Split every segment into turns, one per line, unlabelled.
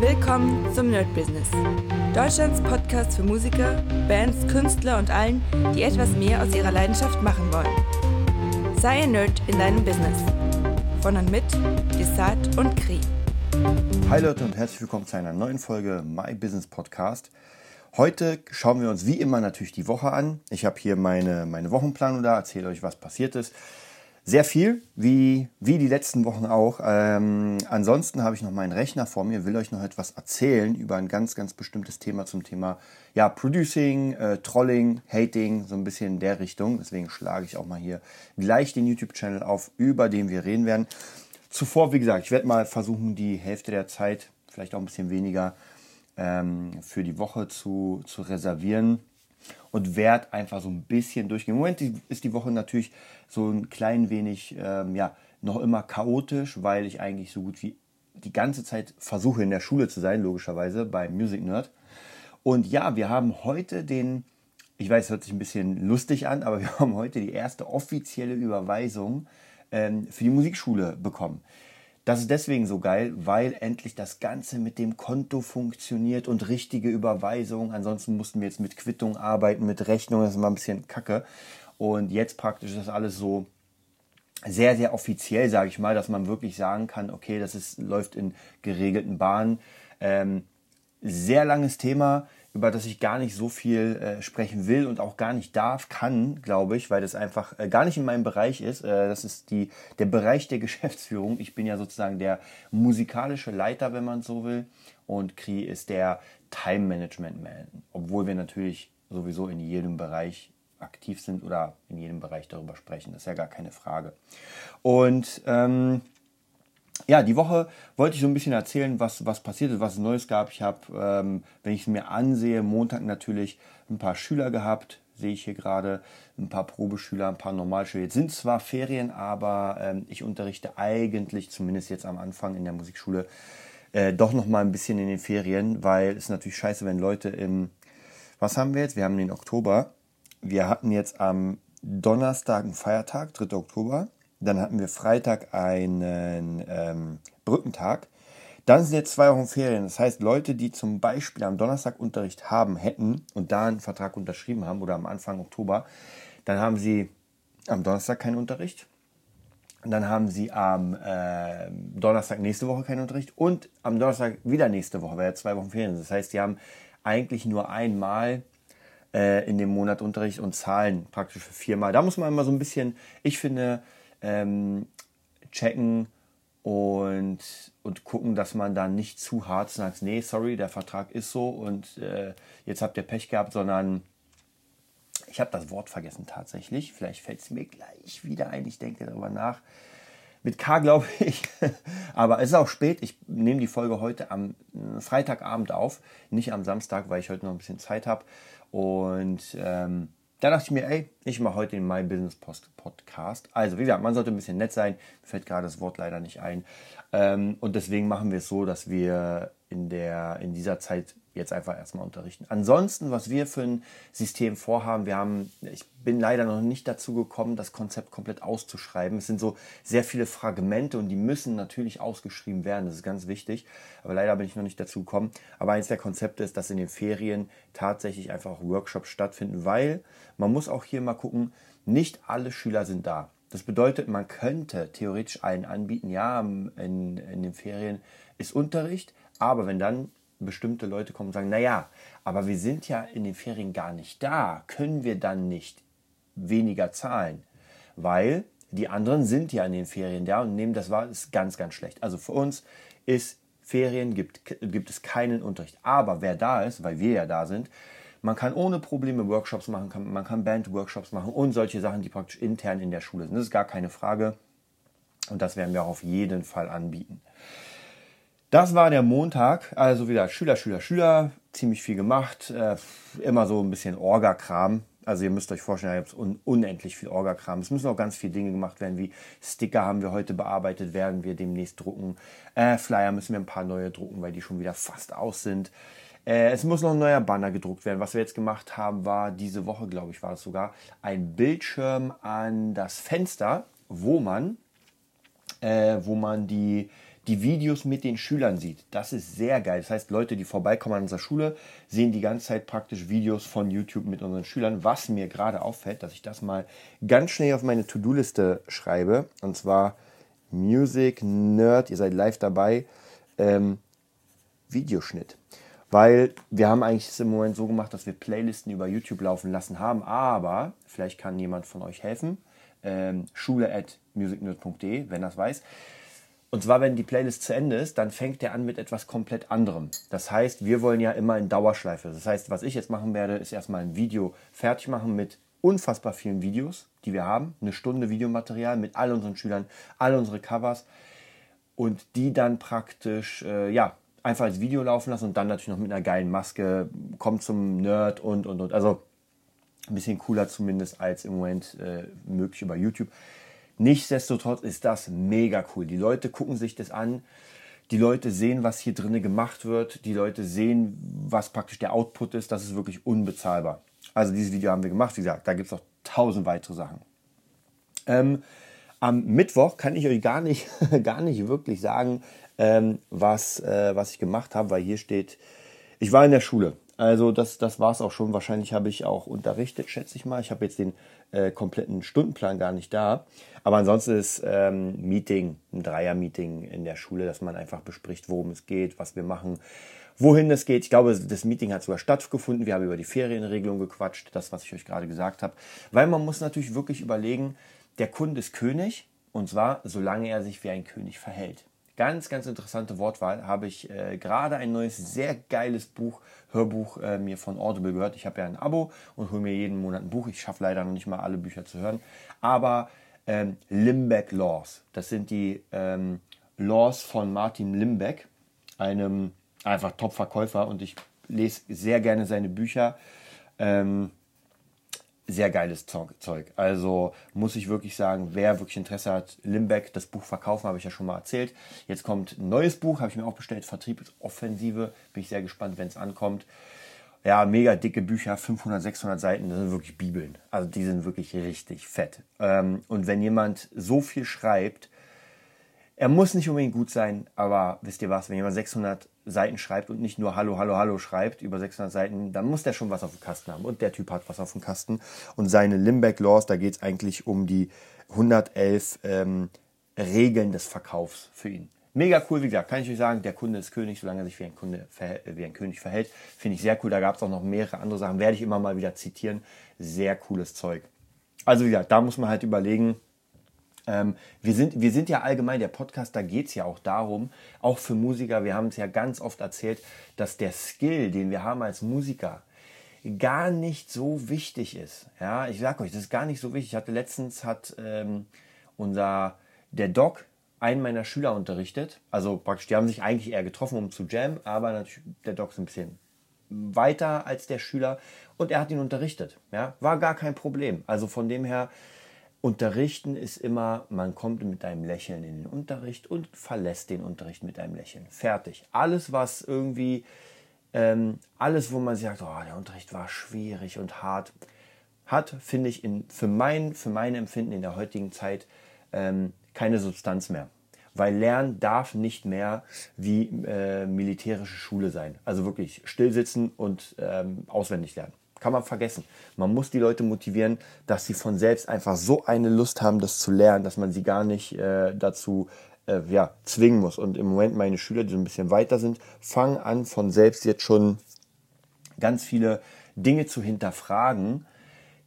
Willkommen zum Nerd Business. Deutschlands Podcast für Musiker, Bands, Künstler und allen, die etwas mehr aus ihrer Leidenschaft machen wollen. Sei ein Nerd in deinem Business. Von und mit Desart und Kri.
Hi Leute und herzlich willkommen zu einer neuen Folge My Business Podcast. Heute schauen wir uns wie immer natürlich die Woche an. Ich habe hier meine, meine Wochenplanung da, erzähle euch, was passiert ist. Sehr viel, wie, wie die letzten Wochen auch. Ähm, ansonsten habe ich noch meinen Rechner vor mir, will euch noch etwas erzählen über ein ganz, ganz bestimmtes Thema zum Thema ja, Producing, äh, Trolling, Hating, so ein bisschen in der Richtung. Deswegen schlage ich auch mal hier gleich den YouTube-Channel auf, über den wir reden werden. Zuvor, wie gesagt, ich werde mal versuchen, die Hälfte der Zeit, vielleicht auch ein bisschen weniger, ähm, für die Woche zu, zu reservieren und werde einfach so ein bisschen durchgehen. Im Moment ist die Woche natürlich so ein klein wenig, ähm, ja, noch immer chaotisch, weil ich eigentlich so gut wie die ganze Zeit versuche in der Schule zu sein, logischerweise bei Music Nerd. Und ja, wir haben heute den, ich weiß, es hört sich ein bisschen lustig an, aber wir haben heute die erste offizielle Überweisung ähm, für die Musikschule bekommen. Das ist deswegen so geil, weil endlich das Ganze mit dem Konto funktioniert und richtige Überweisung. Ansonsten mussten wir jetzt mit Quittung arbeiten, mit Rechnung, das ist immer ein bisschen kacke. Und jetzt praktisch ist das alles so sehr, sehr offiziell, sage ich mal, dass man wirklich sagen kann, okay, das ist, läuft in geregelten Bahnen. Ähm, sehr langes Thema über das ich gar nicht so viel äh, sprechen will und auch gar nicht darf, kann, glaube ich, weil das einfach äh, gar nicht in meinem Bereich ist. Äh, das ist die, der Bereich der Geschäftsführung. Ich bin ja sozusagen der musikalische Leiter, wenn man so will. Und Kri ist der Time Management Man. Obwohl wir natürlich sowieso in jedem Bereich aktiv sind oder in jedem Bereich darüber sprechen. Das ist ja gar keine Frage. Und ähm, ja, die Woche wollte ich so ein bisschen erzählen, was, was passiert ist, was es Neues gab. Ich habe, ähm, wenn ich es mir ansehe, Montag natürlich ein paar Schüler gehabt, sehe ich hier gerade, ein paar Probeschüler, ein paar Normalschüler. Jetzt sind zwar Ferien, aber ähm, ich unterrichte eigentlich, zumindest jetzt am Anfang in der Musikschule, äh, doch noch mal ein bisschen in den Ferien, weil es natürlich scheiße, wenn Leute im, was haben wir jetzt? Wir haben den Oktober. Wir hatten jetzt am Donnerstag einen Feiertag, 3. Oktober. Dann hatten wir Freitag einen ähm, Brückentag. Dann sind jetzt zwei Wochen Ferien. Das heißt, Leute, die zum Beispiel am Donnerstag Unterricht haben, hätten und da einen Vertrag unterschrieben haben oder am Anfang Oktober, dann haben sie am Donnerstag keinen Unterricht. Dann haben sie am äh, Donnerstag nächste Woche keinen Unterricht und am Donnerstag wieder nächste Woche, weil ja zwei Wochen Ferien sind. Das heißt, die haben eigentlich nur einmal äh, in dem Monat Unterricht und zahlen praktisch für viermal. Da muss man immer so ein bisschen, ich finde, ähm, checken und, und gucken, dass man da nicht zu hart sagt, nee, sorry, der Vertrag ist so und äh, jetzt habt ihr Pech gehabt, sondern ich habe das Wort vergessen tatsächlich. Vielleicht fällt es mir gleich wieder ein, ich denke darüber nach. Mit K glaube ich. Aber es ist auch spät. Ich nehme die Folge heute am äh, Freitagabend auf, nicht am Samstag, weil ich heute noch ein bisschen Zeit habe. Und ähm, da dachte ich mir, ey, ich mache heute den My Business Post Podcast. Also, wie gesagt, man sollte ein bisschen nett sein. Mir fällt gerade das Wort leider nicht ein. Ähm, und deswegen machen wir es so, dass wir in, der, in dieser Zeit jetzt einfach erstmal unterrichten. Ansonsten, was wir für ein System vorhaben, wir haben, ich bin leider noch nicht dazu gekommen, das Konzept komplett auszuschreiben. Es sind so sehr viele Fragmente und die müssen natürlich ausgeschrieben werden. Das ist ganz wichtig. Aber leider bin ich noch nicht dazu gekommen. Aber eins der Konzepte ist, dass in den Ferien tatsächlich einfach auch Workshops stattfinden, weil man muss auch hier mal gucken, nicht alle Schüler sind da. Das bedeutet, man könnte theoretisch allen anbieten, ja, in, in den Ferien ist Unterricht, aber wenn dann bestimmte Leute kommen und sagen, naja, aber wir sind ja in den Ferien gar nicht da, können wir dann nicht weniger zahlen? Weil die anderen sind ja in den Ferien da und nehmen das wahr, ist ganz, ganz schlecht. Also für uns ist Ferien, gibt, gibt es keinen Unterricht. Aber wer da ist, weil wir ja da sind, man kann ohne Probleme Workshops machen, kann, man kann Band-Workshops machen und solche Sachen, die praktisch intern in der Schule sind. Das ist gar keine Frage. Und das werden wir auch auf jeden Fall anbieten. Das war der Montag, also wieder Schüler, Schüler, Schüler, ziemlich viel gemacht, äh, immer so ein bisschen Orga-Kram. Also ihr müsst euch vorstellen, ihr habt un unendlich viel Orga-Kram. Es müssen auch ganz viele Dinge gemacht werden, wie Sticker haben wir heute bearbeitet, werden wir demnächst drucken. Äh, Flyer müssen wir ein paar neue drucken, weil die schon wieder fast aus sind. Äh, es muss noch ein neuer Banner gedruckt werden. Was wir jetzt gemacht haben, war diese Woche, glaube ich, war es sogar, ein Bildschirm an das Fenster, wo man, äh, wo man die die Videos mit den Schülern sieht. Das ist sehr geil. Das heißt, Leute, die vorbeikommen an unserer Schule, sehen die ganze Zeit praktisch Videos von YouTube mit unseren Schülern. Was mir gerade auffällt, dass ich das mal ganz schnell auf meine To-Do-Liste schreibe. Und zwar Music Nerd, ihr seid live dabei, ähm, Videoschnitt. Weil wir haben eigentlich es im Moment so gemacht, dass wir Playlisten über YouTube laufen lassen haben, aber vielleicht kann jemand von euch helfen. Ähm, schule at musicnerd.de, wenn das weiß. Und zwar, wenn die Playlist zu Ende ist, dann fängt er an mit etwas komplett anderem. Das heißt, wir wollen ja immer in Dauerschleife. Das heißt, was ich jetzt machen werde, ist erstmal ein Video fertig machen mit unfassbar vielen Videos, die wir haben. Eine Stunde Videomaterial mit all unseren Schülern, all unsere Covers. Und die dann praktisch, äh, ja, einfach als Video laufen lassen und dann natürlich noch mit einer geilen Maske, kommt zum Nerd und, und, und. Also ein bisschen cooler zumindest als im Moment äh, möglich über YouTube. Nichtsdestotrotz ist das mega cool. Die Leute gucken sich das an. Die Leute sehen, was hier drinnen gemacht wird. Die Leute sehen, was praktisch der Output ist. Das ist wirklich unbezahlbar. Also dieses Video haben wir gemacht. Wie gesagt, da gibt es noch tausend weitere Sachen. Ähm, am Mittwoch kann ich euch gar nicht, gar nicht wirklich sagen, ähm, was, äh, was ich gemacht habe, weil hier steht, ich war in der Schule. Also das, das war es auch schon. Wahrscheinlich habe ich auch unterrichtet, schätze ich mal. Ich habe jetzt den äh, kompletten Stundenplan gar nicht da. Aber ansonsten ist ähm, Meeting, ein Dreier-Meeting in der Schule, dass man einfach bespricht, worum es geht, was wir machen, wohin es geht. Ich glaube, das Meeting hat sogar stattgefunden. Wir haben über die Ferienregelung gequatscht, das, was ich euch gerade gesagt habe. Weil man muss natürlich wirklich überlegen, der Kunde ist König und zwar, solange er sich wie ein König verhält. Ganz, ganz interessante Wortwahl. Habe ich äh, gerade ein neues, sehr geiles Buch, Hörbuch äh, mir von Audible gehört. Ich habe ja ein Abo und hole mir jeden Monat ein Buch. Ich schaffe leider noch nicht mal alle Bücher zu hören. Aber ähm, Limbeck Laws, das sind die ähm, Laws von Martin Limbeck, einem einfach Top-Verkäufer. Und ich lese sehr gerne seine Bücher. Ähm, sehr geiles Zeug. Also muss ich wirklich sagen, wer wirklich Interesse hat, Limbeck, das Buch verkaufen, habe ich ja schon mal erzählt. Jetzt kommt ein neues Buch, habe ich mir auch bestellt, Vertriebsoffensive. Bin ich sehr gespannt, wenn es ankommt. Ja, mega dicke Bücher, 500, 600 Seiten, das sind wirklich Bibeln. Also die sind wirklich richtig fett. Ähm, und wenn jemand so viel schreibt, er muss nicht unbedingt gut sein, aber wisst ihr was, wenn jemand 600 Seiten schreibt und nicht nur Hallo, Hallo, Hallo schreibt über 600 Seiten, dann muss der schon was auf dem Kasten haben. Und der Typ hat was auf dem Kasten. Und seine Limbeck Laws, da geht es eigentlich um die 111 ähm, Regeln des Verkaufs für ihn. Mega cool, wie gesagt, kann ich euch sagen, der Kunde ist König, solange er sich wie ein, Kunde, wie ein König verhält. Finde ich sehr cool. Da gab es auch noch mehrere andere Sachen, werde ich immer mal wieder zitieren. Sehr cooles Zeug. Also wie gesagt, da muss man halt überlegen, ähm, wir, sind, wir sind ja allgemein, der Podcast, da geht es ja auch darum, auch für Musiker, wir haben es ja ganz oft erzählt, dass der Skill, den wir haben als Musiker, gar nicht so wichtig ist. Ja, ich sag euch, das ist gar nicht so wichtig. Ich hatte letztens hat ähm, unser der Doc einen meiner Schüler unterrichtet. Also praktisch, die haben sich eigentlich eher getroffen, um zu jammen, aber natürlich der Doc ist ein bisschen weiter als der Schüler und er hat ihn unterrichtet. Ja, war gar kein Problem. Also von dem her Unterrichten ist immer, man kommt mit einem Lächeln in den Unterricht und verlässt den Unterricht mit einem Lächeln. Fertig. Alles, was irgendwie, ähm, alles, wo man sagt, oh, der Unterricht war schwierig und hart, hat, finde ich, in, für, mein, für mein Empfinden in der heutigen Zeit ähm, keine Substanz mehr. Weil Lernen darf nicht mehr wie äh, militärische Schule sein. Also wirklich stillsitzen und ähm, auswendig lernen kann man vergessen. Man muss die Leute motivieren, dass sie von selbst einfach so eine Lust haben, das zu lernen, dass man sie gar nicht äh, dazu äh, ja, zwingen muss. Und im Moment meine Schüler, die so ein bisschen weiter sind, fangen an, von selbst jetzt schon ganz viele Dinge zu hinterfragen,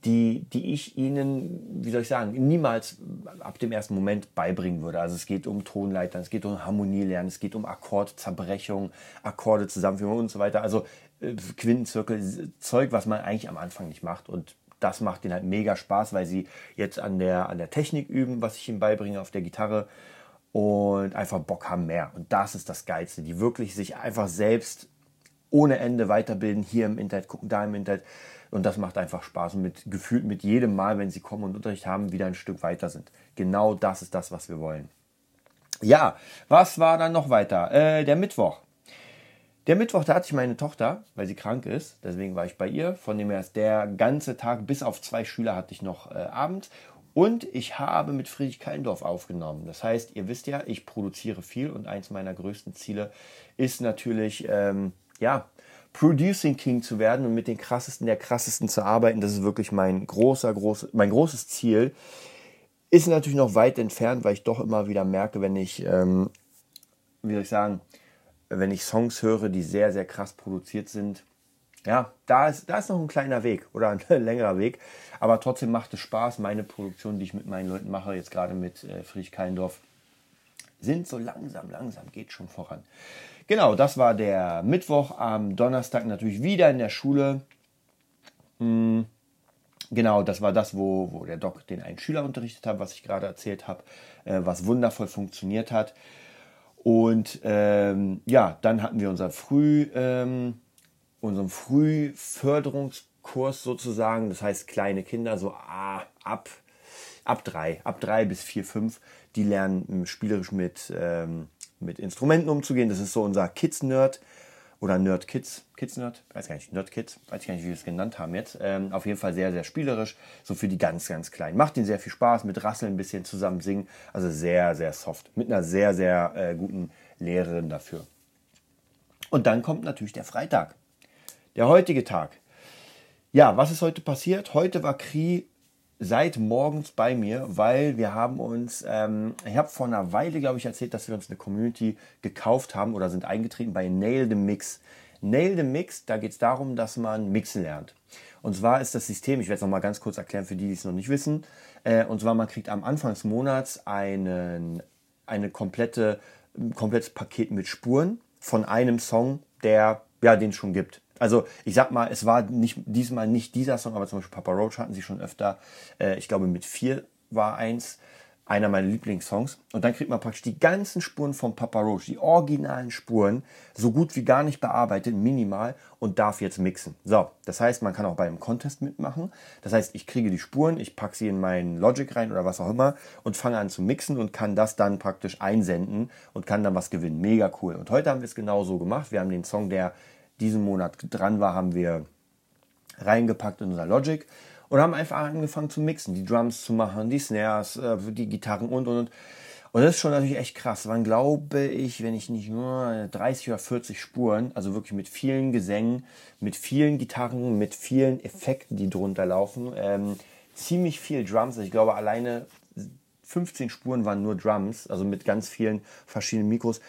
die, die ich ihnen, wie soll ich sagen, niemals ab dem ersten Moment beibringen würde. Also es geht um Tonleitern, es geht um Harmonielernen, es geht um Akkordzerbrechung, Akkorde zusammenführen und so weiter. Also Quintenzirkel, Zeug, was man eigentlich am Anfang nicht macht. Und das macht ihnen halt mega Spaß, weil sie jetzt an der, an der Technik üben, was ich ihnen beibringe auf der Gitarre und einfach Bock haben mehr. Und das ist das Geilste, die wirklich sich einfach selbst ohne Ende weiterbilden, hier im Internet, gucken da im Internet. Und das macht einfach Spaß und mit gefühlt mit jedem Mal, wenn sie kommen und Unterricht haben, wieder ein Stück weiter sind. Genau das ist das, was wir wollen. Ja, was war dann noch weiter? Äh, der Mittwoch. Der Mittwoch, da hatte ich meine Tochter, weil sie krank ist. Deswegen war ich bei ihr. Von dem her ist der ganze Tag, bis auf zwei Schüler hatte ich noch äh, Abend. Und ich habe mit Friedrich Keindorf aufgenommen. Das heißt, ihr wisst ja, ich produziere viel und eins meiner größten Ziele ist natürlich, ähm, ja, Producing King zu werden und mit den krassesten der krassesten zu arbeiten. Das ist wirklich mein großer, groß, mein großes Ziel. Ist natürlich noch weit entfernt, weil ich doch immer wieder merke, wenn ich, ähm, wie soll ich sagen, wenn ich Songs höre, die sehr, sehr krass produziert sind, ja, da ist, da ist noch ein kleiner Weg oder ein längerer Weg. Aber trotzdem macht es Spaß. Meine Produktion, die ich mit meinen Leuten mache, jetzt gerade mit äh, Friedrich Keindorf, sind so langsam, langsam, geht schon voran. Genau, das war der Mittwoch. Am Donnerstag natürlich wieder in der Schule. Hm, genau, das war das, wo, wo der Doc den einen Schüler unterrichtet hat, was ich gerade erzählt habe, äh, was wundervoll funktioniert hat. Und ähm, ja, dann hatten wir unser Früh. Ähm, unserem Frühförderungskurs sozusagen. Das heißt, kleine Kinder, so ah, ab, ab drei, ab drei bis vier, fünf, die lernen spielerisch mit, ähm, mit Instrumenten umzugehen. Das ist so unser Kids-Nerd oder Nerd Kids, Kids Nerd, weiß gar nicht, Nerd Kids, weiß gar nicht, wie wir es genannt haben jetzt. Ähm, auf jeden Fall sehr, sehr spielerisch, so für die ganz, ganz Kleinen. Macht ihnen sehr viel Spaß, mit Rasseln ein bisschen zusammen singen, also sehr, sehr soft, mit einer sehr, sehr äh, guten Lehrerin dafür. Und dann kommt natürlich der Freitag. Der heutige Tag. Ja, was ist heute passiert? Heute war Kri seit morgens bei mir, weil wir haben uns, ähm, ich habe vor einer Weile, glaube ich, erzählt, dass wir uns eine Community gekauft haben oder sind eingetreten bei Nail the Mix. Nail the Mix, da geht es darum, dass man mixen lernt. Und zwar ist das System, ich werde es nochmal ganz kurz erklären für die, die es noch nicht wissen. Äh, und zwar, man kriegt am Anfang des Monats einen, eine komplette, ein komplettes Paket mit Spuren von einem Song, der ja, den es schon gibt. Also ich sag mal, es war nicht diesmal nicht dieser Song, aber zum Beispiel Papa Roach hatten sie schon öfter. Äh, ich glaube mit vier war eins einer meiner Lieblingssongs. Und dann kriegt man praktisch die ganzen Spuren von Papa Roach, die originalen Spuren, so gut wie gar nicht bearbeitet, minimal, und darf jetzt mixen. So, das heißt, man kann auch bei einem Contest mitmachen. Das heißt, ich kriege die Spuren, ich packe sie in meinen Logic rein oder was auch immer und fange an zu mixen und kann das dann praktisch einsenden und kann dann was gewinnen. Mega cool. Und heute haben wir es genau so gemacht. Wir haben den Song, der diesen Monat dran war, haben wir reingepackt in unser Logic und haben einfach angefangen zu mixen, die Drums zu machen, die Snares, äh, die Gitarren und und und. Und das ist schon natürlich echt krass. Wann glaube ich, wenn ich nicht nur 30 oder 40 Spuren, also wirklich mit vielen Gesängen, mit vielen Gitarren, mit vielen Effekten, die drunter laufen, ähm, ziemlich viel Drums. Also ich glaube, alleine 15 Spuren waren nur Drums, also mit ganz vielen verschiedenen Mikros.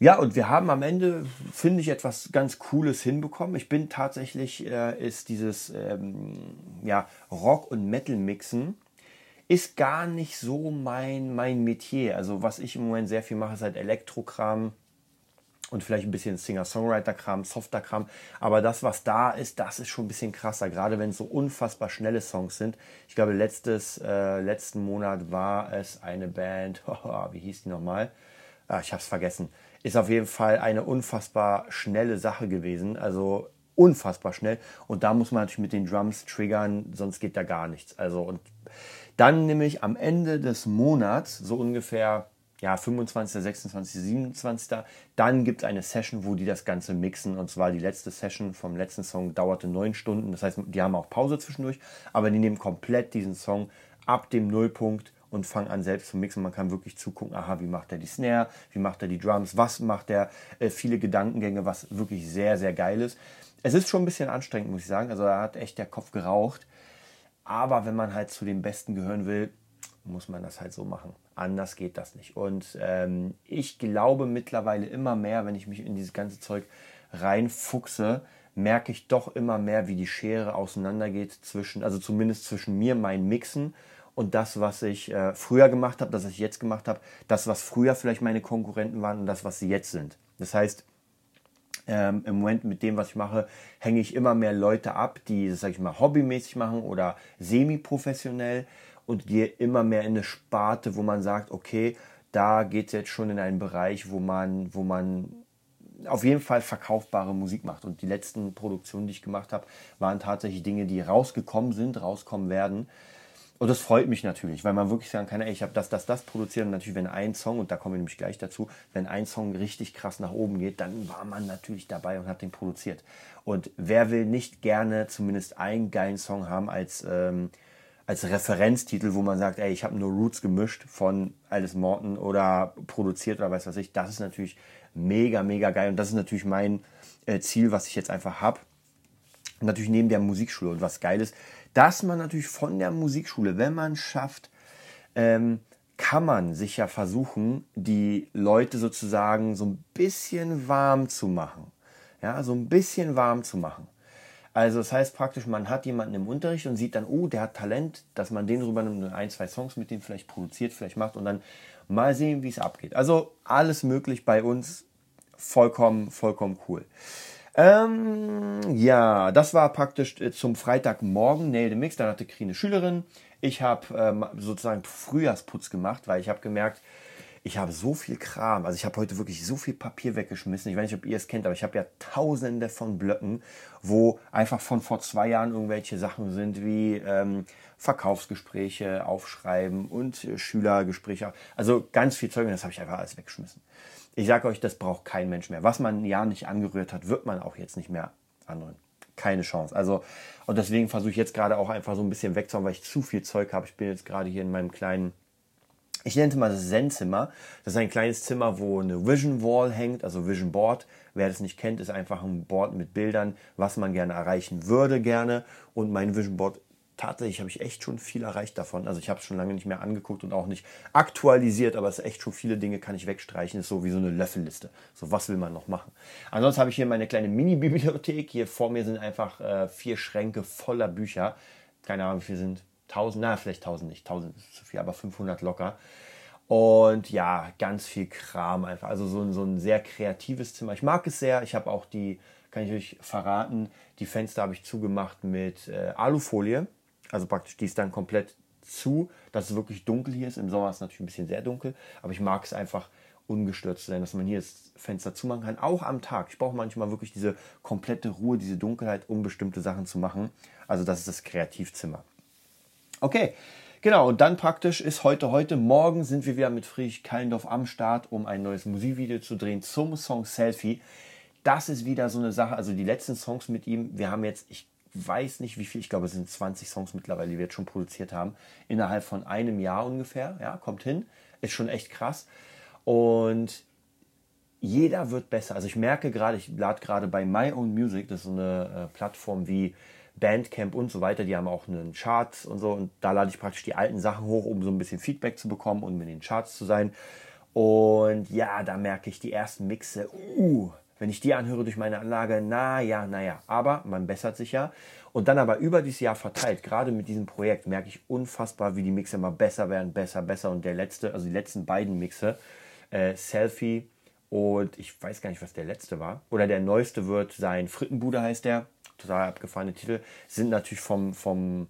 Ja, und wir haben am Ende, finde ich, etwas ganz Cooles hinbekommen. Ich bin tatsächlich, äh, ist dieses ähm, ja, Rock- und Metal-Mixen, ist gar nicht so mein, mein Metier. Also was ich im Moment sehr viel mache, ist halt Elektrokram und vielleicht ein bisschen Singer-Songwriter-Kram, Softer-Kram. Aber das, was da ist, das ist schon ein bisschen krasser, gerade wenn es so unfassbar schnelle Songs sind. Ich glaube, letztes, äh, letzten Monat war es eine Band, wie hieß die nochmal? Ah, ich habe es vergessen ist auf jeden Fall eine unfassbar schnelle Sache gewesen. Also unfassbar schnell. Und da muss man natürlich mit den Drums triggern, sonst geht da gar nichts. Also und dann nämlich am Ende des Monats, so ungefähr ja, 25., 26., 27. Dann gibt es eine Session, wo die das Ganze mixen. Und zwar die letzte Session vom letzten Song dauerte neun Stunden. Das heißt, die haben auch Pause zwischendurch, aber die nehmen komplett diesen Song ab dem Nullpunkt und fange an selbst zu mixen. Man kann wirklich zugucken, aha, wie macht er die Snare, wie macht er die Drums, was macht er, äh, viele Gedankengänge, was wirklich sehr, sehr geil ist. Es ist schon ein bisschen anstrengend, muss ich sagen. Also da hat echt der Kopf geraucht. Aber wenn man halt zu den Besten gehören will, muss man das halt so machen. Anders geht das nicht. Und ähm, ich glaube mittlerweile immer mehr, wenn ich mich in dieses ganze Zeug reinfuchse, merke ich doch immer mehr, wie die Schere auseinandergeht zwischen, also zumindest zwischen mir, mein Mixen und das, was ich äh, früher gemacht habe, das, was ich jetzt gemacht habe, das, was früher vielleicht meine Konkurrenten waren und das, was sie jetzt sind. Das heißt, ähm, im Moment mit dem, was ich mache, hänge ich immer mehr Leute ab, die das, sag ich mal, hobbymäßig machen oder semi-professionell und gehe immer mehr in eine Sparte, wo man sagt, okay, da geht es jetzt schon in einen Bereich, wo man, wo man auf jeden Fall verkaufbare Musik macht. Und die letzten Produktionen, die ich gemacht habe, waren tatsächlich Dinge, die rausgekommen sind, rauskommen werden und das freut mich natürlich, weil man wirklich sagen kann, ey, ich habe das, das, das produziert. Und natürlich, wenn ein Song, und da kommen wir nämlich gleich dazu, wenn ein Song richtig krass nach oben geht, dann war man natürlich dabei und hat den produziert. Und wer will nicht gerne zumindest einen geilen Song haben als, ähm, als Referenztitel, wo man sagt, ey, ich habe nur Roots gemischt von Alice Morton oder produziert oder weiß was ich. Das ist natürlich mega, mega geil. Und das ist natürlich mein äh, Ziel, was ich jetzt einfach habe. Natürlich neben der Musikschule. Und was geil ist, dass man natürlich von der Musikschule, wenn man schafft, ähm, kann man sich ja versuchen, die Leute sozusagen so ein bisschen warm zu machen. Ja, so ein bisschen warm zu machen. Also das heißt praktisch, man hat jemanden im Unterricht und sieht dann, oh, der hat Talent, dass man den rüber nimmt und ein, zwei Songs mit dem vielleicht produziert, vielleicht macht und dann mal sehen, wie es abgeht. Also alles möglich bei uns, vollkommen, vollkommen cool. Ähm, ja, das war praktisch äh, zum Freitagmorgen Nail the Mix. Dann hatte Kri eine Schülerin. Ich habe ähm, sozusagen Frühjahrsputz gemacht, weil ich habe gemerkt, ich habe so viel Kram. Also ich habe heute wirklich so viel Papier weggeschmissen. Ich weiß nicht, ob ihr es kennt, aber ich habe ja tausende von Blöcken, wo einfach von vor zwei Jahren irgendwelche Sachen sind wie ähm, Verkaufsgespräche aufschreiben und äh, Schülergespräche. Also ganz viel Zeug und das habe ich einfach alles weggeschmissen. Ich sage euch, das braucht kein Mensch mehr. Was man Jahr nicht angerührt hat, wird man auch jetzt nicht mehr anrühren. Keine Chance. Also, und deswegen versuche ich jetzt gerade auch einfach so ein bisschen wegzuhauen, weil ich zu viel Zeug habe. Ich bin jetzt gerade hier in meinem kleinen ich nenne es mal das Zen-Zimmer. Das ist ein kleines Zimmer, wo eine Vision Wall hängt, also Vision Board. Wer das nicht kennt, ist einfach ein Board mit Bildern, was man gerne erreichen würde gerne. Und mein Vision Board, tatsächlich habe ich echt schon viel erreicht davon. Also ich habe es schon lange nicht mehr angeguckt und auch nicht aktualisiert, aber es ist echt schon viele Dinge kann ich wegstreichen. Ist so wie so eine Löffelliste. So was will man noch machen. Ansonsten habe ich hier meine kleine Mini-Bibliothek. Hier vor mir sind einfach äh, vier Schränke voller Bücher. Keine Ahnung, wie viele sind 1000, na, vielleicht 1000 nicht, 1000 ist zu viel, aber 500 locker. Und ja, ganz viel Kram einfach. Also so ein, so ein sehr kreatives Zimmer. Ich mag es sehr. Ich habe auch die, kann ich euch verraten, die Fenster habe ich zugemacht mit äh, Alufolie. Also praktisch, die ist dann komplett zu, dass es wirklich dunkel hier ist. Im Sommer ist es natürlich ein bisschen sehr dunkel, aber ich mag es einfach ungestört zu sein, dass man hier das Fenster zumachen kann, auch am Tag. Ich brauche manchmal wirklich diese komplette Ruhe, diese Dunkelheit, um bestimmte Sachen zu machen. Also das ist das Kreativzimmer. Okay, genau. Und dann praktisch ist heute, heute Morgen sind wir wieder mit Friedrich Kallendorf am Start, um ein neues Musikvideo zu drehen zum Song Selfie. Das ist wieder so eine Sache. Also die letzten Songs mit ihm, wir haben jetzt, ich weiß nicht wie viel, ich glaube es sind 20 Songs mittlerweile, die wir jetzt schon produziert haben, innerhalb von einem Jahr ungefähr. Ja, kommt hin. Ist schon echt krass. Und jeder wird besser. Also ich merke gerade, ich lade gerade bei My Own Music, das ist so eine äh, Plattform wie Bandcamp und so weiter, die haben auch einen Charts und so. Und da lade ich praktisch die alten Sachen hoch, um so ein bisschen Feedback zu bekommen und mit den Charts zu sein. Und ja, da merke ich die ersten Mixe. Uh, wenn ich die anhöre durch meine Anlage, na ja, na ja. Aber man bessert sich ja. Und dann aber über dieses Jahr verteilt, gerade mit diesem Projekt, merke ich unfassbar, wie die Mixe immer besser werden, besser, besser. Und der letzte, also die letzten beiden Mixe, äh, Selfie und ich weiß gar nicht, was der letzte war. Oder der neueste wird sein Frittenbude heißt der total abgefahrene Titel, sind natürlich vom, vom,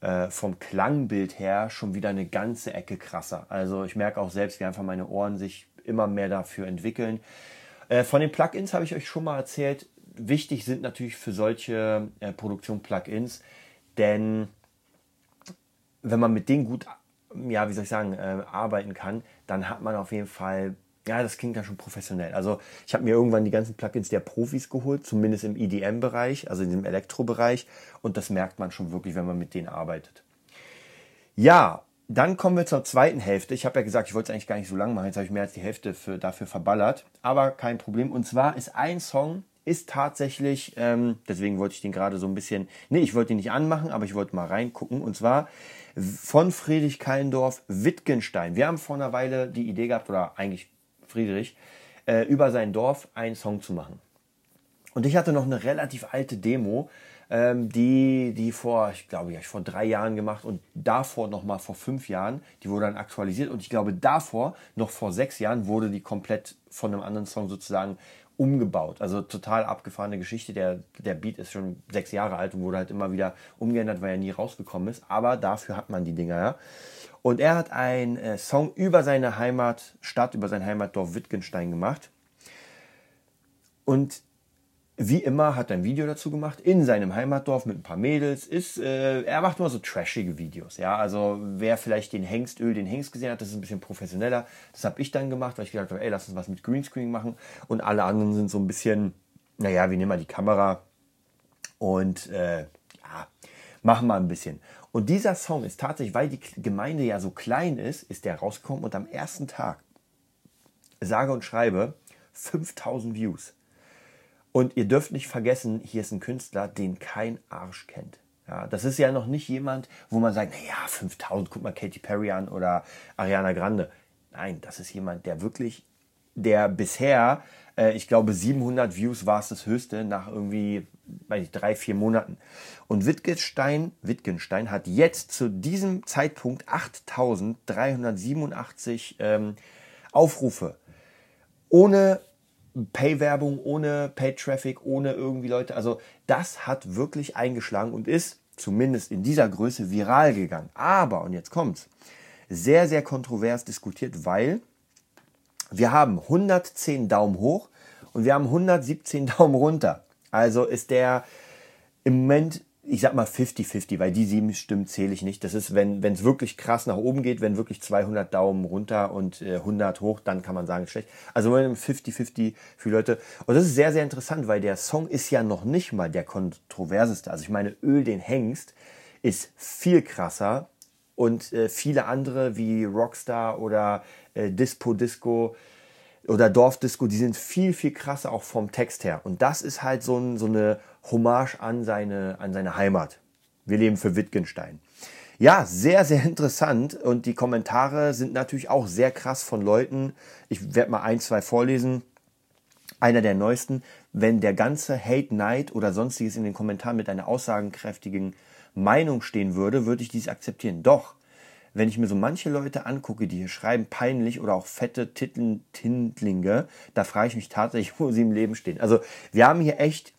äh, vom Klangbild her schon wieder eine ganze Ecke krasser. Also ich merke auch selbst, wie einfach meine Ohren sich immer mehr dafür entwickeln. Äh, von den Plugins habe ich euch schon mal erzählt. Wichtig sind natürlich für solche äh, Produktion Plugins, denn wenn man mit denen gut, ja, wie soll ich sagen, äh, arbeiten kann, dann hat man auf jeden Fall ja, das klingt ja schon professionell. Also ich habe mir irgendwann die ganzen Plugins der Profis geholt, zumindest im EDM-Bereich, also in dem Elektro-Bereich. Und das merkt man schon wirklich, wenn man mit denen arbeitet. Ja, dann kommen wir zur zweiten Hälfte. Ich habe ja gesagt, ich wollte es eigentlich gar nicht so lang machen. Jetzt habe ich mehr als die Hälfte für, dafür verballert. Aber kein Problem. Und zwar ist ein Song, ist tatsächlich, ähm, deswegen wollte ich den gerade so ein bisschen, nee, ich wollte ihn nicht anmachen, aber ich wollte mal reingucken. Und zwar von Friedrich Kallendorf Wittgenstein. Wir haben vor einer Weile die Idee gehabt, oder eigentlich Friedrich, äh, über sein Dorf einen Song zu machen. Und ich hatte noch eine relativ alte Demo, ähm, die, die vor, ich glaube, ja, vor drei Jahren gemacht und davor noch mal vor fünf Jahren. Die wurde dann aktualisiert und ich glaube, davor, noch vor sechs Jahren, wurde die komplett von einem anderen Song sozusagen umgebaut. Also total abgefahrene Geschichte. Der, der Beat ist schon sechs Jahre alt und wurde halt immer wieder umgeändert, weil er nie rausgekommen ist. Aber dafür hat man die Dinger, ja. Und er hat einen äh, Song über seine Heimatstadt, über sein Heimatdorf Wittgenstein gemacht. Und wie immer hat er ein Video dazu gemacht in seinem Heimatdorf mit ein paar Mädels. Ist, äh, er macht immer so trashige Videos. Ja, also wer vielleicht den Hengstöl, den Hengst gesehen hat, das ist ein bisschen professioneller. Das habe ich dann gemacht, weil ich gedacht habe, ey, lass uns was mit Greenscreen machen. Und alle anderen sind so ein bisschen, naja, wir nehmen mal die Kamera und äh, ja, machen mal ein bisschen. Und dieser Song ist tatsächlich, weil die Gemeinde ja so klein ist, ist der rausgekommen und am ersten Tag, sage und schreibe, 5000 Views. Und ihr dürft nicht vergessen, hier ist ein Künstler, den kein Arsch kennt. Ja, das ist ja noch nicht jemand, wo man sagt, naja, 5000, guck mal Katy Perry an oder Ariana Grande. Nein, das ist jemand, der wirklich, der bisher, äh, ich glaube 700 Views war es das höchste nach irgendwie, weiß ich, drei, vier Monaten. Und Wittgenstein, Wittgenstein hat jetzt zu diesem Zeitpunkt 8387 ähm, Aufrufe. Ohne Pay-Werbung, ohne Pay-Traffic, ohne irgendwie Leute. Also das hat wirklich eingeschlagen und ist zumindest in dieser Größe viral gegangen. Aber, und jetzt kommt's, sehr, sehr kontrovers diskutiert, weil wir haben 110 Daumen hoch und wir haben 117 Daumen runter. Also ist der im Moment ich sag mal 50-50, weil die sieben Stimmen zähle ich nicht. Das ist, wenn es wirklich krass nach oben geht, wenn wirklich 200 Daumen runter und äh, 100 hoch, dann kann man sagen, schlecht. Also 50-50 für Leute. Und das ist sehr, sehr interessant, weil der Song ist ja noch nicht mal der kontroverseste. Also ich meine, Öl den Hengst ist viel krasser und äh, viele andere wie Rockstar oder äh, Dispo Disco oder Dorfdisco, die sind viel, viel krasser auch vom Text her. Und das ist halt so, ein, so eine Hommage an seine, an seine Heimat. Wir leben für Wittgenstein. Ja, sehr, sehr interessant. Und die Kommentare sind natürlich auch sehr krass von Leuten. Ich werde mal ein, zwei vorlesen. Einer der neuesten. Wenn der ganze Hate Night oder sonstiges in den Kommentaren mit einer aussagenkräftigen Meinung stehen würde, würde ich dies akzeptieren. Doch, wenn ich mir so manche Leute angucke, die hier schreiben, peinlich oder auch fette Titel, Tindlinge, da frage ich mich tatsächlich, wo sie im Leben stehen. Also wir haben hier echt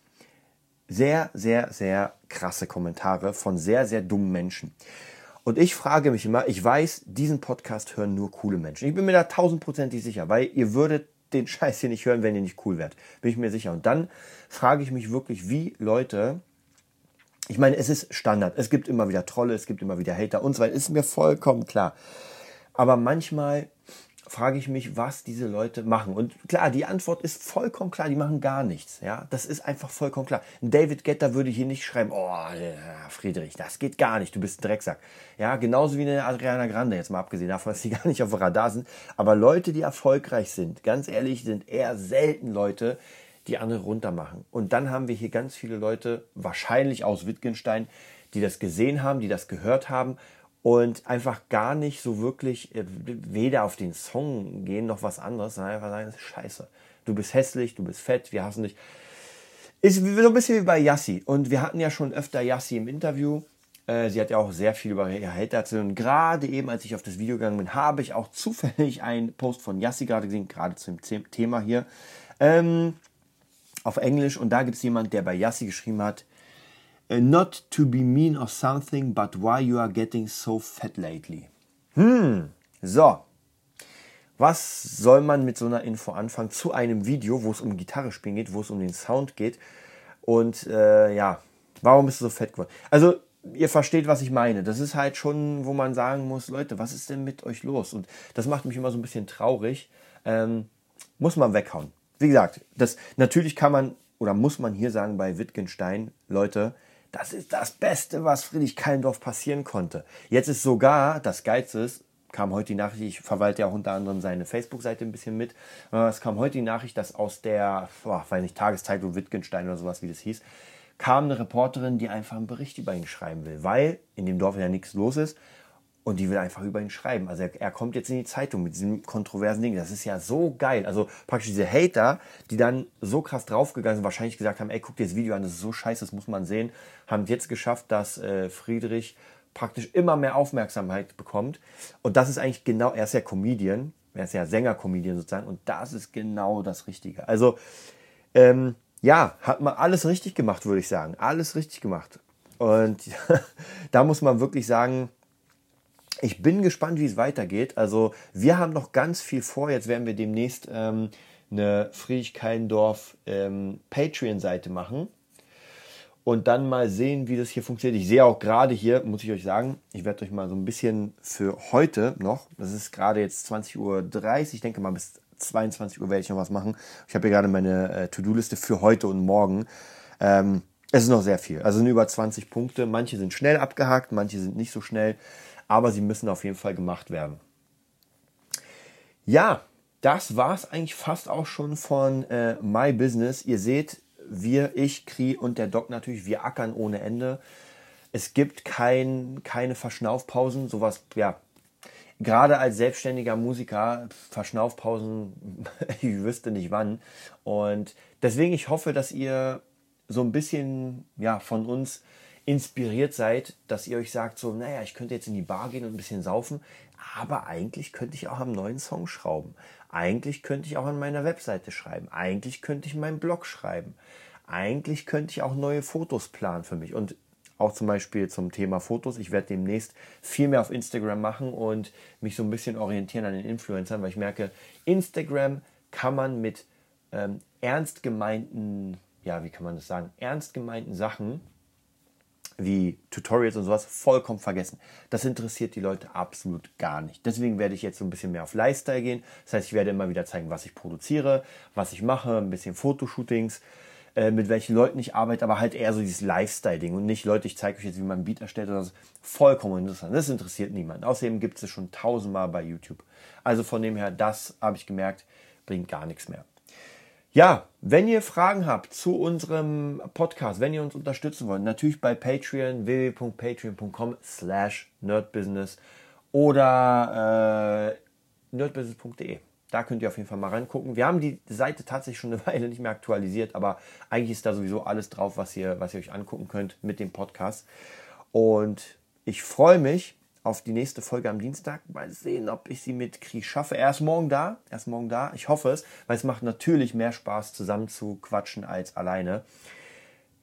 sehr, sehr, sehr krasse Kommentare von sehr, sehr dummen Menschen. Und ich frage mich immer, ich weiß, diesen Podcast hören nur coole Menschen. Ich bin mir da tausendprozentig sicher, weil ihr würdet den Scheiß hier nicht hören, wenn ihr nicht cool wärt. Bin ich mir sicher. Und dann frage ich mich wirklich, wie Leute, ich meine, es ist Standard. Es gibt immer wieder Trolle, es gibt immer wieder Hater und so weiter. Ist mir vollkommen klar. Aber manchmal frage ich mich, was diese Leute machen. Und klar, die Antwort ist vollkommen klar, die machen gar nichts. Ja, das ist einfach vollkommen klar. David Getter würde hier nicht schreiben, oh, Friedrich, das geht gar nicht, du bist ein Drecksack. Ja, genauso wie eine Adriana Grande, jetzt mal abgesehen davon, dass die gar nicht auf dem Radar sind. Aber Leute, die erfolgreich sind, ganz ehrlich, sind eher selten Leute, die andere runtermachen. Und dann haben wir hier ganz viele Leute, wahrscheinlich aus Wittgenstein, die das gesehen haben, die das gehört haben und einfach gar nicht so wirklich äh, weder auf den Song gehen noch was anderes, sondern einfach sagen, scheiße. Du bist hässlich, du bist fett, wir hassen dich. Ist so ein bisschen wie bei Yassi. Und wir hatten ja schon öfter Yassi im Interview. Äh, sie hat ja auch sehr viel über ihr Hate erzählt. Und gerade eben, als ich auf das Video gegangen bin, habe ich auch zufällig einen Post von Yassi gerade gesehen, gerade zum Thema hier. Ähm, auf Englisch. Und da gibt es jemand, der bei Yassi geschrieben hat, not to be mean or something, but why you are getting so fat lately. Hm, so. Was soll man mit so einer Info anfangen zu einem Video, wo es um Gitarre spielen geht, wo es um den Sound geht? Und äh, ja, warum bist du so fett geworden? Also, ihr versteht, was ich meine. Das ist halt schon, wo man sagen muss, Leute, was ist denn mit euch los? Und das macht mich immer so ein bisschen traurig. Ähm, muss man weghauen. Wie gesagt, das natürlich kann man oder muss man hier sagen bei Wittgenstein, Leute, das ist das Beste, was Friedrich Kallendorf passieren konnte. Jetzt ist sogar, das Geilste kam heute die Nachricht, ich verwalte ja unter anderem seine Facebook-Seite ein bisschen mit, es kam heute die Nachricht, dass aus der, boah, weiß nicht, Tageszeitung Wittgenstein oder sowas, wie das hieß, kam eine Reporterin, die einfach einen Bericht über ihn schreiben will, weil in dem Dorf ja nichts los ist und die will einfach über ihn schreiben. Also er, er, kommt jetzt in die Zeitung mit diesem kontroversen Ding. Das ist ja so geil. Also praktisch diese Hater, die dann so krass draufgegangen sind, wahrscheinlich gesagt haben, ey, guck dir das Video an, das ist so scheiße, das muss man sehen, haben jetzt geschafft, dass äh, Friedrich praktisch immer mehr Aufmerksamkeit bekommt. Und das ist eigentlich genau, er ist ja Comedian, er ist ja Sänger-Comedian sozusagen, und das ist genau das Richtige. Also, ähm, ja, hat man alles richtig gemacht, würde ich sagen. Alles richtig gemacht. Und da muss man wirklich sagen, ich bin gespannt, wie es weitergeht. Also wir haben noch ganz viel vor. Jetzt werden wir demnächst ähm, eine Friedrich-Keindorf ähm, Patreon-Seite machen und dann mal sehen, wie das hier funktioniert. Ich sehe auch gerade hier, muss ich euch sagen, ich werde euch mal so ein bisschen für heute noch, das ist gerade jetzt 20.30 Uhr, ich denke mal bis 22 Uhr werde ich noch was machen. Ich habe hier gerade meine äh, To-Do-Liste für heute und morgen. Ähm, Es ist noch sehr viel. Also sind über 20 Punkte. Manche sind schnell abgehakt, manche sind nicht so schnell. Aber sie müssen auf jeden Fall gemacht werden. Ja, das war es eigentlich fast auch schon von äh, My Business. Ihr seht, wir, ich, Kri und der Doc natürlich, wir ackern ohne Ende. Es gibt kein, keine Verschnaufpausen, sowas, ja, gerade als selbstständiger Musiker, Verschnaufpausen, ich wüsste nicht wann. Und deswegen, ich hoffe, dass ihr so ein bisschen ja, von uns inspiriert seid, dass ihr euch sagt, so, naja, ich könnte jetzt in die Bar gehen und ein bisschen saufen, aber eigentlich könnte ich auch am neuen Song schrauben. Eigentlich könnte ich auch an meiner Webseite schreiben. Eigentlich könnte ich meinen Blog schreiben. Eigentlich könnte ich auch neue Fotos planen für mich. Und auch zum Beispiel zum Thema Fotos. Ich werde demnächst viel mehr auf Instagram machen und mich so ein bisschen orientieren an den Influencern, weil ich merke, Instagram kann man mit ähm, ernst gemeinten, ja, wie kann man das sagen, ernst gemeinten Sachen wie Tutorials und sowas vollkommen vergessen. Das interessiert die Leute absolut gar nicht. Deswegen werde ich jetzt so ein bisschen mehr auf Lifestyle gehen. Das heißt, ich werde immer wieder zeigen, was ich produziere, was ich mache, ein bisschen Fotoshootings, äh, mit welchen Leuten ich arbeite, aber halt eher so dieses Lifestyle-Ding und nicht, Leute, ich zeige euch jetzt, wie man ein Beat erstellt oder so. Vollkommen interessant. Das interessiert niemanden. Außerdem gibt es schon tausendmal bei YouTube. Also von dem her, das habe ich gemerkt, bringt gar nichts mehr. Ja, wenn ihr Fragen habt zu unserem Podcast, wenn ihr uns unterstützen wollt, natürlich bei Patreon, www.patreon.com slash nerdbusiness oder äh, nerdbusiness.de. Da könnt ihr auf jeden Fall mal reingucken. Wir haben die Seite tatsächlich schon eine Weile nicht mehr aktualisiert, aber eigentlich ist da sowieso alles drauf, was ihr, was ihr euch angucken könnt mit dem Podcast. Und ich freue mich, auf die nächste Folge am Dienstag. Mal sehen, ob ich sie mit Kri schaffe. Er ist morgen da. Er ist morgen da. Ich hoffe es, weil es macht natürlich mehr Spaß, zusammen zu quatschen als alleine.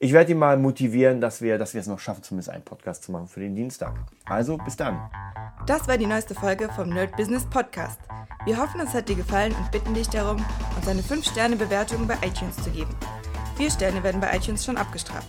Ich werde ihn mal motivieren, dass wir, dass wir es noch schaffen, zumindest einen Podcast zu machen für den Dienstag. Also, bis dann.
Das war die neueste Folge vom Nerd Business Podcast. Wir hoffen, es hat dir gefallen und bitten dich darum, uns eine 5-Sterne-Bewertung bei iTunes zu geben. Vier Sterne werden bei iTunes schon abgestraft.